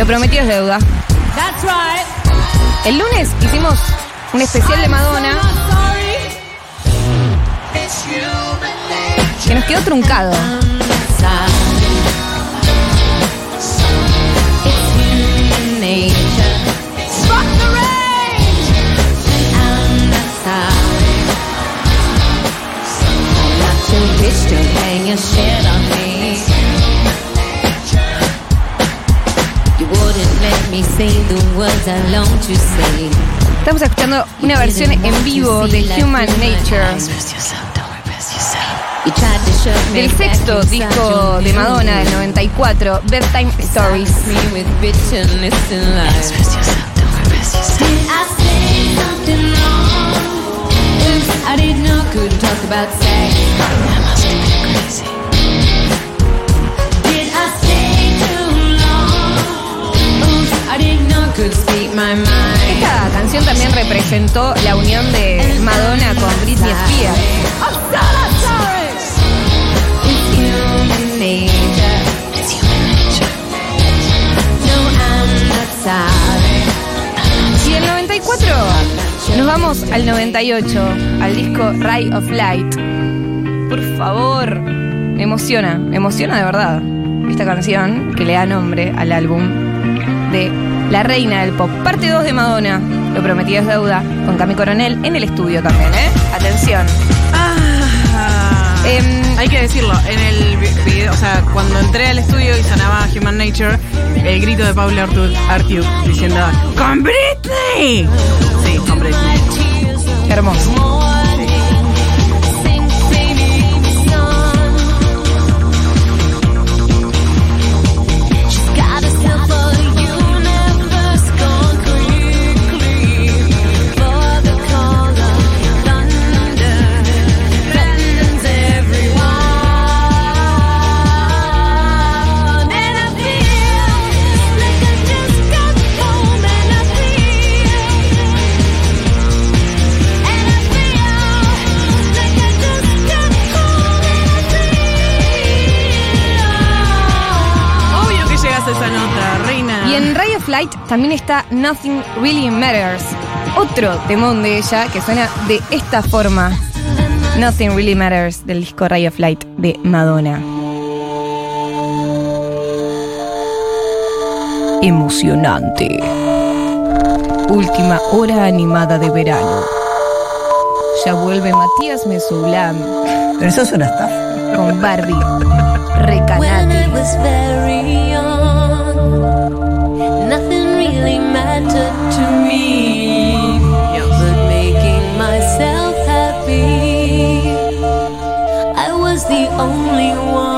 Lo prometido es deuda. That's right. El lunes hicimos un especial de Madonna que nos quedó truncado. Fuck the rain. Hang your shit on me. Estamos escuchando una versión en vivo de Human Nature, del sexto disco de Madonna del mirror. 94, Bedtime Stories. I didn't know could talk about sex. Esta canción también representó la unión de Madonna con Britney Spears. Sorry. Y del 94 nos vamos al 98, al disco Ray of Light. Por favor, me emociona, me emociona de verdad esta canción que le da nombre al álbum de La Reina del Pop. Parte 2 de Madonna, lo prometido es deuda, con Cami Coronel en el estudio también, ¿eh? Atención. Ah, Em, hay que decirlo, en el vi- video, o sea, cuando entré al estudio y sonaba Human Nature, el grito de Paula Artur, diciendo ¡Con Britney! Sí, con Britney. hermoso. Y en Ray of Light también está Nothing Really Matters, otro temón de ella que suena de esta forma. Nothing Really Matters del disco Ray of Light de Madonna. Emocionante. Última hora animada de verano. Ya vuelve Matías Mesoulán Pero eso es una estafa. con Barbie When I Recanati. The only one.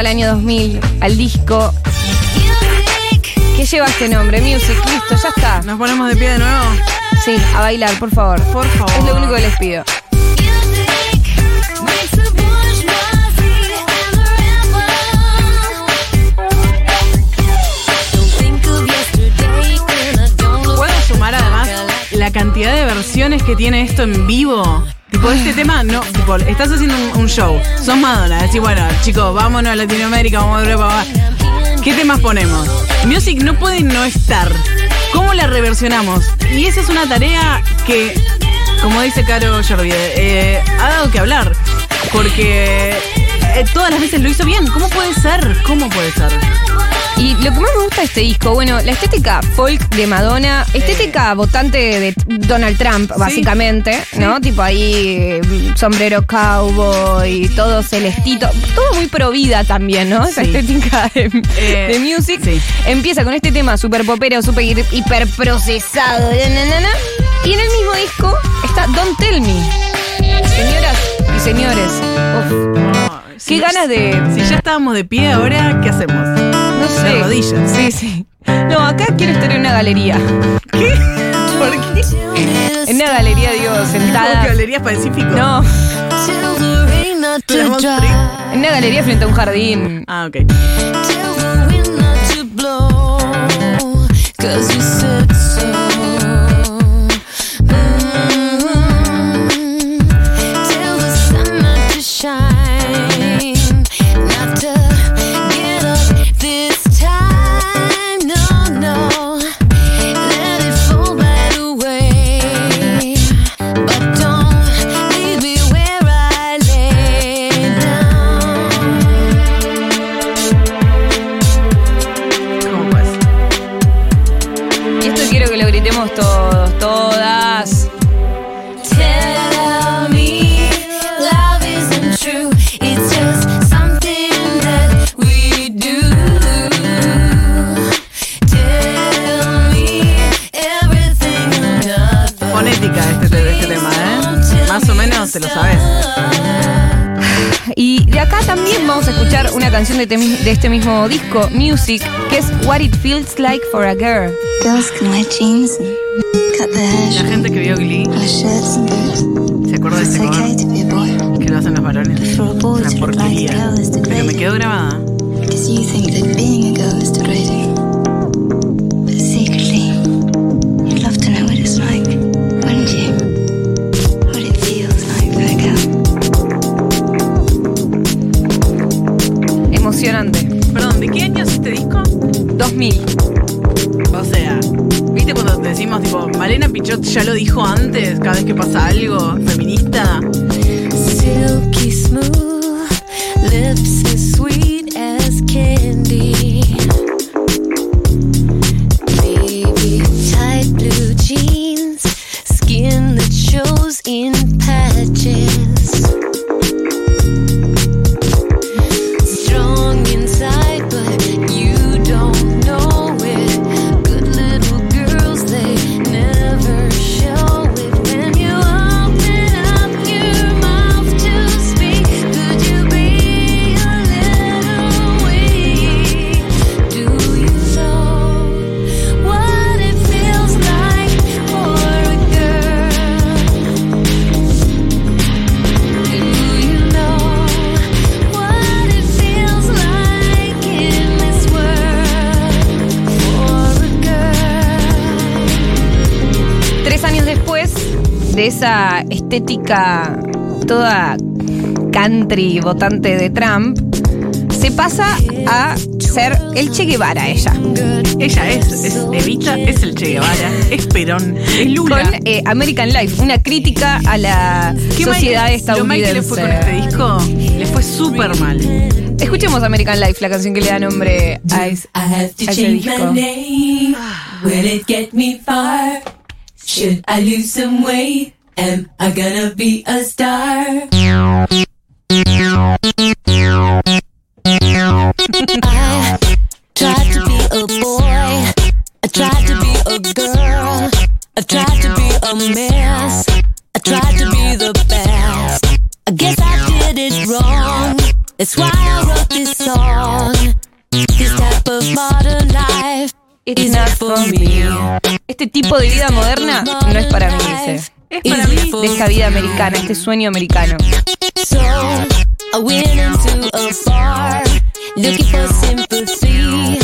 Al año 2000, al disco que lleva este nombre, Music. Listo, ya está. ¿Nos ponemos de pie de nuevo? Sí, a bailar, por favor. Por favor. Es lo único que les pido. ¿Puedo sumar además la cantidad de versiones que tiene esto en vivo? Tipo, este tema, no, tipo, estás haciendo un, un show, sos Madonna, decís, bueno, chicos, vámonos a Latinoamérica, vamos a Europa, va. ¿qué temas ponemos? Music no puede no estar. ¿Cómo la reversionamos? Y esa es una tarea que, como dice Caro Jordi, eh, ha dado que hablar. Porque eh, todas las veces lo hizo bien. ¿Cómo puede ser? ¿Cómo puede ser? Y lo que más me gusta de este disco, bueno, la estética folk de Madonna, estética votante de Donald Trump, básicamente, ¿no? Tipo ahí mm, sombrero cowboy, todo celestito, todo muy pro vida también, ¿no? Esa Sí. estética de, Eh, de music. Empieza con este tema súper popero, súper hiper procesado, y en el mismo disco está Don't Tell Me. Señoras y señores, uf, No, qué ganas de Si ya estábamos de pie ahora, ¿qué hacemos? De rodillas. Sí, sí. No, acá quiero estar en una galería. ¿Qué? ¿Por qué? En una galería, digo, sentada. Galerías Pacífico? No, en una galería frente a un jardín. Ah, ok. Vamos a escuchar una canción de, de este mismo disco, Music, que es What It Feels Like for a Girl. Girls can wear jeans and cut their hair, La gente que vio Glee se acuerda de este okay cover que lo hacen los varones. Una porquería. girl is Pero me degrading. quedó grabada. Que pasa algo feminista? De esa estética toda country votante de Trump, se pasa a ser el Che Guevara ella. Ella es, es Evita, es el Che Guevara, es Perón, es Lula. Con eh, American Life, una crítica a la Qué mal- sociedad Lo mal que le fue con este estadounidense. disco, le fue súper mal. Escuchemos American Life, la canción que le da nombre a, es- I have to a ese change disco. my name. Will it get me far? Should I lose some weight? Am I gonna be a star? I tried to be a boy. I tried to be a girl. I tried to be a mess. I tried to be the best. I guess I did it wrong. That's why I wrote this song. This type of modern life It's is not not for me. Este tipo de vida moderna no es para mí, dice. Es para mí. De esta vida americana, este sueño americano. So I went into a bar looking for sympathy,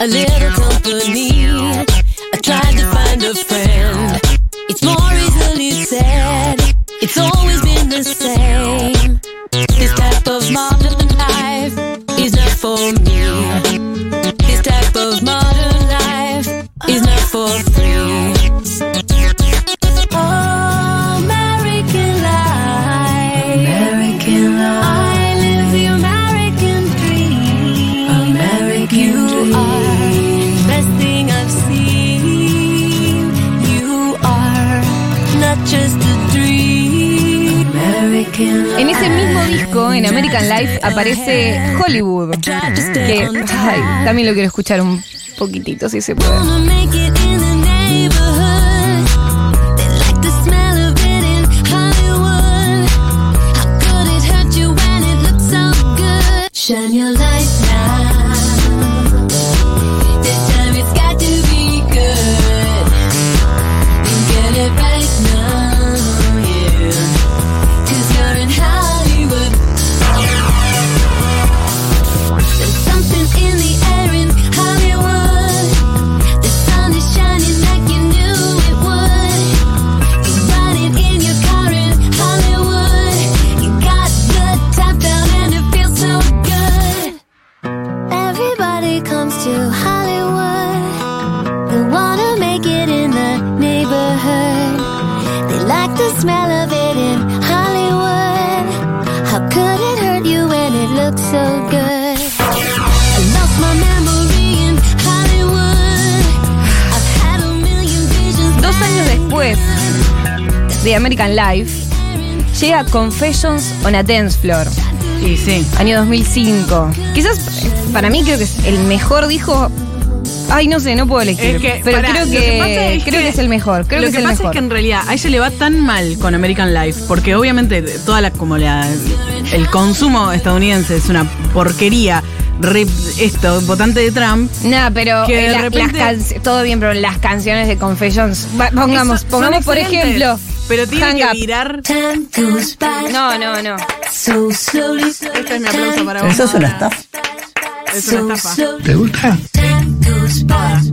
a little company. I tried to find a friend. It's more easily said. It's always been the same. This type of modern En ese mismo disco, en American Life, aparece Hollywood. Que también lo quiero escuchar un poquitito, si se puede. De American Life, llega Confessions on a Dance Floor, Y sí. año 2005. Quizás para mí creo que es el mejor disco. Ay, no sé, no puedo elegir. Es que, pero creo que, pasa es creo que es el mejor. Creo lo que es el pasa mejor. es que en realidad a ella le va tan mal con American Life, porque obviamente toda la como la el consumo estadounidense es una porquería. re- esto, votante de Trump. Nah, pero Que de la- repente- las todo bien, pero las canciones de Confessions, pongamos, Eso- pongamos por ejemplo, Pero tiene Hang que Up. virar. Time goes by No, no, no. so slowly. Este es mi aplauso para ¿Pero vos. eso es una estafa? Es una estafa. ¿Te gusta? Time goes by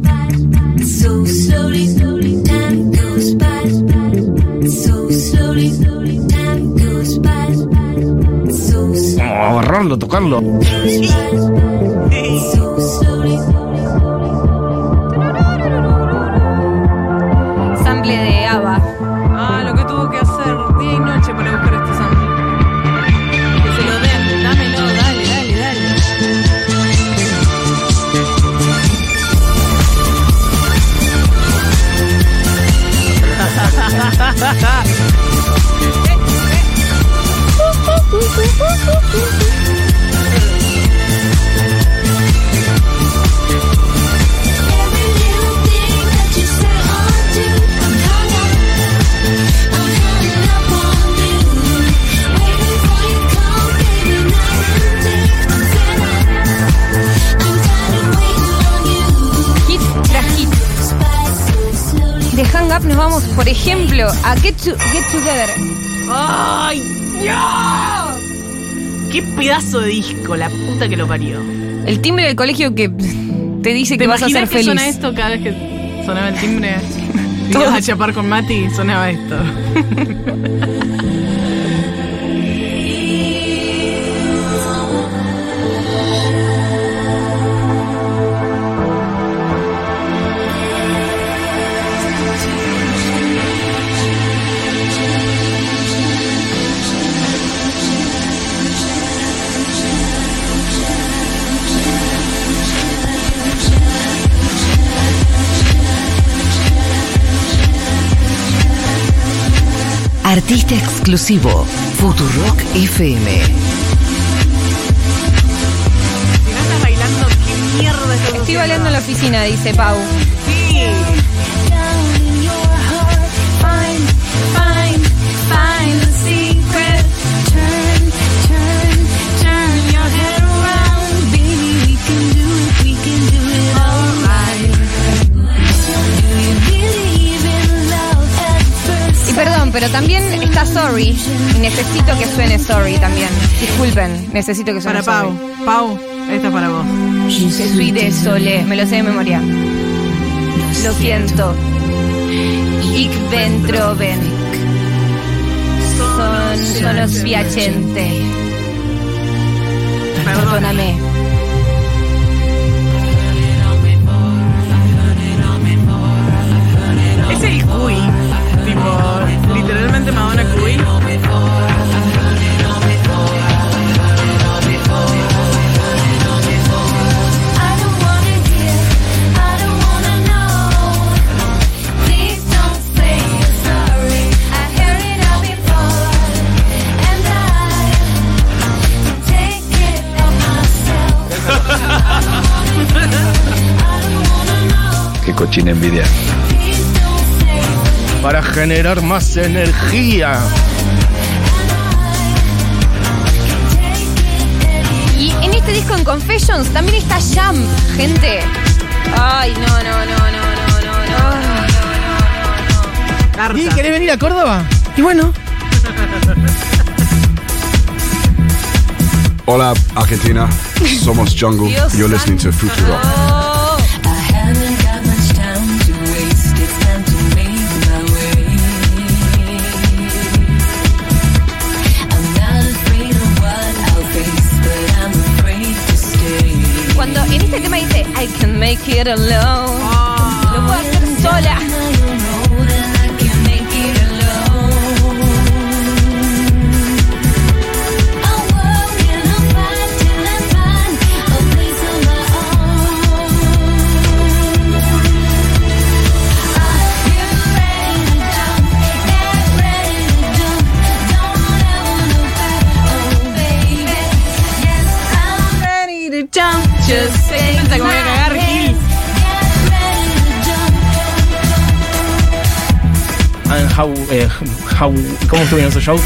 Hey. Ejemplo, a Get, to- Get Together. ¡Ay! ¡Ya! ¡Qué pedazo de disco! La puta que lo parió. El timbre del colegio que te dice ¿Te que vas a ser que feliz. suena esto cada vez que sonaba el timbre? Y ibas a chapar con Mati, sonaba esto. Artista exclusivo, Futurock FM. Si no estás bailando, ¿qué mierda estás Estoy bailando en la oficina, dice Pau. Pero también está Sorry. Y necesito que suene Sorry también. Disculpen, necesito que suene Para Pau. Sorry. Pau, esta es para vos. Je suis désolé, me lo sé de memoria. Lo siento. Ich ben troven. Son, sono spiacente. Perdóname. Es el literalmente Madonna Cui. Qué cochina envidia para generar más energía. Y en este disco en Confessions también está Jam, gente. Ay, no, no, no, no, no, no, no. ¿Y querés venir a Córdoba? Y bueno. Hola, Argentina. Somos Jungle. You're listening to Futuro. get alone. Eh, ¿Cómo estuvieron esos shows?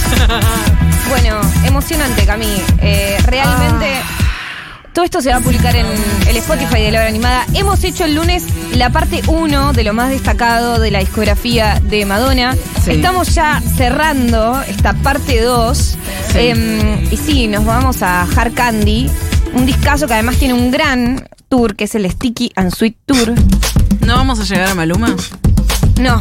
bueno, emocionante, Cami. Eh, realmente. Todo esto se va a publicar en el Spotify de la hora animada. Hemos hecho el lunes la parte 1 de lo más destacado de la discografía de Madonna. Estamos ya cerrando esta parte 2. Em, y sí, nos vamos a Hard Candy, un discazo que además tiene un gran tour, que es el Sticky and Sweet Tour. ¿No vamos a llegar a Maluma? No,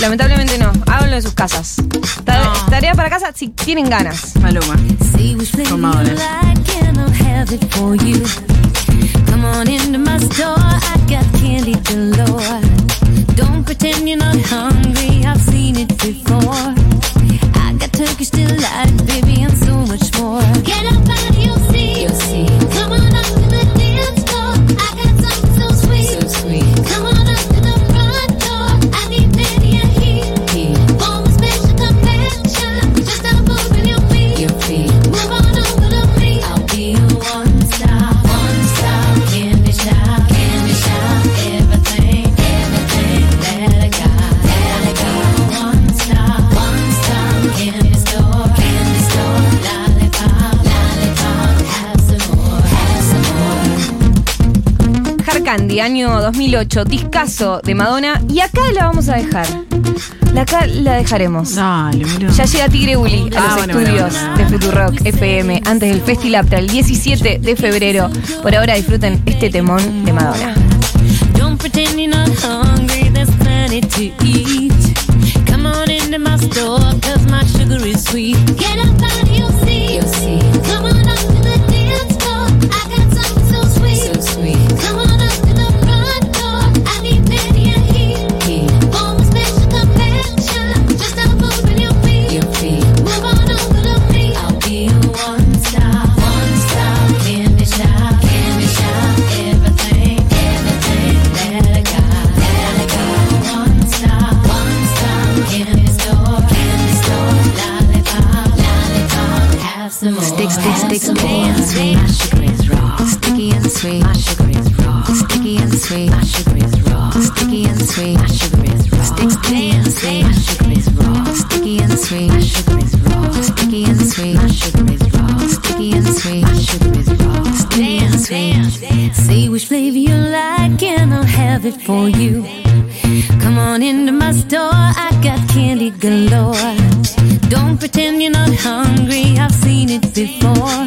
Lamentablemente no. Háganlo en sus casas. Tarea para casa si tienen ganas. Maluma. Con Madonna. Candy, año 2008, discazo de Madonna. Y acá la vamos a dejar. La acá la dejaremos. Ya llega Tigre Uli a ah, los estudios bueno, de Futurock FM antes del Festival el 17 de febrero. Por ahora disfruten este temón de Madonna. Don't pretend you're not Say which flavor you like, and I'll have it for you. Come on into my store, I got candy galore. Don't pretend you're not hungry, I've seen it before.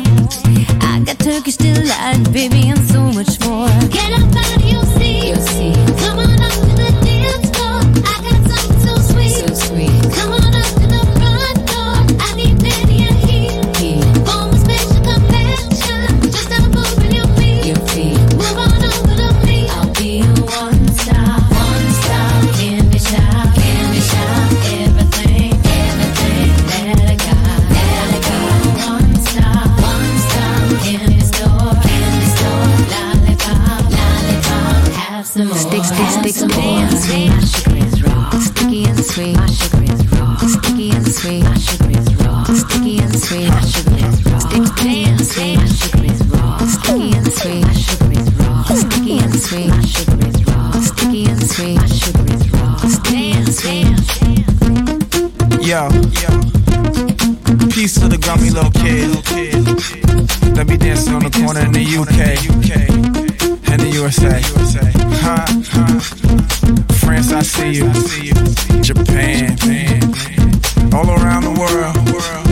I got Turkish delight, baby, and so much. France, I see you. Japan, all around the world.